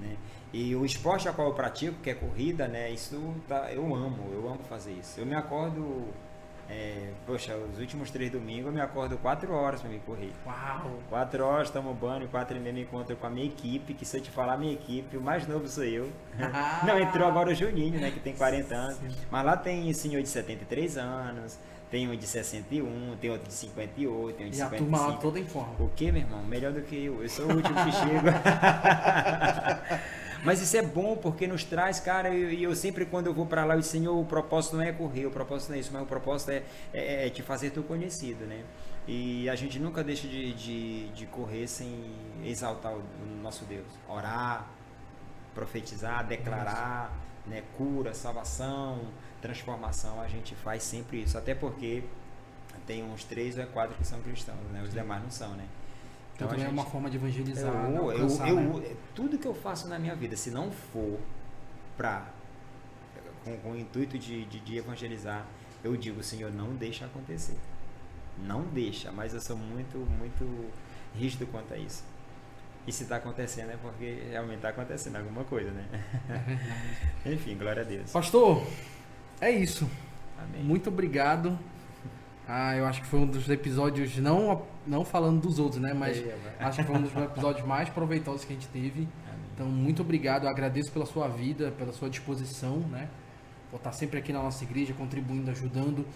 [SPEAKER 2] Né? E o esporte a qual eu pratico, que é corrida, né? Isso tá, eu amo, eu amo fazer isso. Eu me acordo, é, poxa, os últimos três domingos eu me acordo quatro horas para me correr.
[SPEAKER 1] Uau!
[SPEAKER 2] Quatro horas, tomo banho, quatro e meia me encontro com a minha equipe, que se eu te falar minha equipe, o mais novo sou eu. não, entrou agora o Juninho, né? Que tem 40 anos. Mas lá tem senhor de 73 anos tem um de 61, tem outro de 58, tem um de e 55. E a turma lá
[SPEAKER 1] toda em forma.
[SPEAKER 2] O que, meu irmão? Melhor do que eu. Eu sou o último que chego. Mas isso é bom porque nos traz, cara, e eu, eu, sempre quando eu vou para lá, eu Senhor, o propósito não é correr, o propósito não é isso, mas o propósito é, é, é te fazer teu conhecido, né? E a gente nunca deixa de, de, de correr sem exaltar o, o nosso Deus. Orar, profetizar, declarar, né, cura, salvação, transformação, a gente faz sempre isso. Até porque tem uns três ou quatro que são cristãos, né? Os demais não são, né?
[SPEAKER 1] Então, então gente, é uma forma de evangelizar.
[SPEAKER 2] Eu, alcançar, eu, eu, né? Tudo que eu faço na minha vida, se não for para com, com, o intuito de, de, de, evangelizar, eu digo, Senhor, não deixa acontecer. Não deixa, mas eu sou muito, muito rígido quanto a isso. E se está acontecendo é porque realmente está acontecendo alguma coisa, né? É Enfim, glória a Deus.
[SPEAKER 1] Pastor, é isso. Amém. Muito obrigado. Ah, eu acho que foi um dos episódios, não, não falando dos outros, né? Mas é, acho que foi um dos episódios mais proveitosos que a gente teve. Amém. Então, muito obrigado. Eu agradeço pela sua vida, pela sua disposição, né? Por estar sempre aqui na nossa igreja, contribuindo, ajudando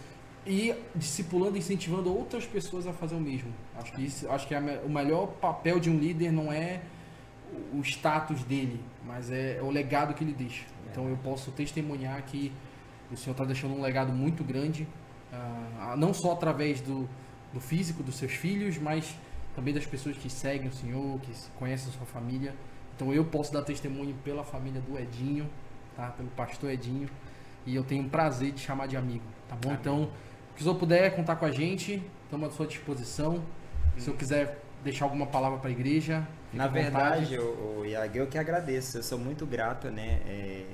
[SPEAKER 1] e discipulando, incentivando outras pessoas a fazer o mesmo. Acho que isso, acho que é o melhor papel de um líder não é o status dele, mas é o legado que ele deixa. Então, eu posso testemunhar que o Senhor está deixando um legado muito grande, uh, não só através do, do físico dos seus filhos, mas também das pessoas que seguem o Senhor, que conhecem a sua família. Então eu posso dar testemunho pela família do Edinho, tá? Pelo pastor Edinho. E eu tenho um prazer de chamar de amigo, tá bom? Amém. Então, se o senhor puder contar com a gente, estamos à sua disposição. Se eu quiser deixar alguma palavra para a igreja.
[SPEAKER 2] Na verdade, o, o Iago, eu que agradeço. Eu sou muito grato, né? É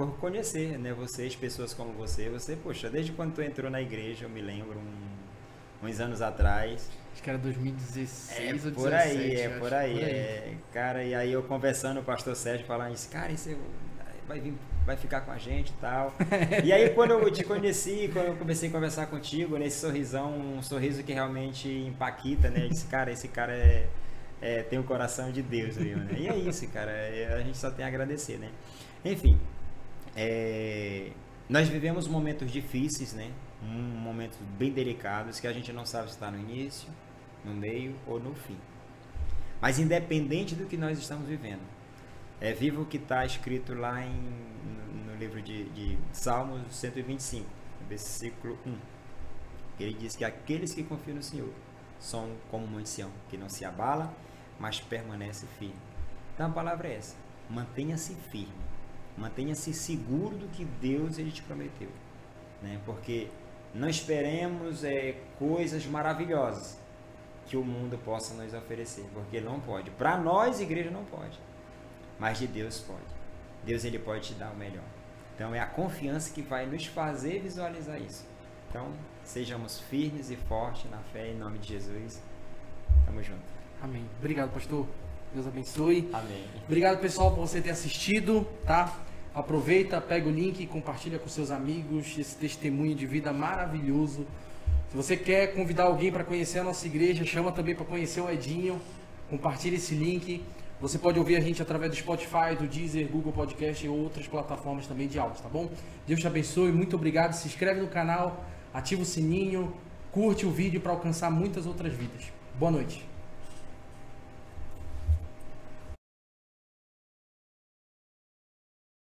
[SPEAKER 2] por conhecer, né, vocês, pessoas como você. Você, poxa, desde quando tu entrou na igreja, eu me lembro, um, uns anos atrás.
[SPEAKER 1] Acho que era 2016
[SPEAKER 2] é,
[SPEAKER 1] ou 2017.
[SPEAKER 2] Por aí, é por aí, por aí. É, cara, e aí eu conversando com o pastor Sérgio, falando isso, cara, isso vai vir, vai ficar com a gente e tal. e aí quando eu te conheci, quando eu comecei a conversar contigo, nesse sorrisão, um sorriso que realmente empaquita, né? Esse cara, esse cara é, é, tem o coração de Deus, viu, né? E é isso, cara, é, a gente só tem a agradecer, né? Enfim, é, nós vivemos momentos difíceis, né? Um, momentos bem delicados que a gente não sabe se está no início, no meio ou no fim. Mas independente do que nós estamos vivendo, é vivo o que está escrito lá em, no, no livro de, de Salmos 125, versículo 1. Ele diz que aqueles que confiam no Senhor são como uma Sião, que não se abala, mas permanece firme. Então a palavra é essa: mantenha-se firme Mantenha-se seguro do que Deus ele te prometeu, né? Porque não esperemos é, coisas maravilhosas que o mundo possa nos oferecer, porque não pode. Para nós, igreja não pode, mas de Deus pode. Deus ele pode te dar o melhor. Então é a confiança que vai nos fazer visualizar isso. Então, sejamos firmes e fortes na fé em nome de Jesus. Tamo junto.
[SPEAKER 1] Amém. Obrigado, pastor. Deus abençoe.
[SPEAKER 2] Amém.
[SPEAKER 1] Obrigado, pessoal, por você ter assistido, tá? Aproveita, pega o link e compartilha com seus amigos esse testemunho de vida maravilhoso. Se você quer convidar alguém para conhecer a nossa igreja, chama também para conhecer o Edinho. Compartilhe esse link. Você pode ouvir a gente através do Spotify, do Deezer, Google Podcast e outras plataformas também de áudio, tá bom? Deus te abençoe, muito obrigado. Se inscreve no canal, ativa o sininho, curte o vídeo para alcançar muitas outras vidas. Boa noite.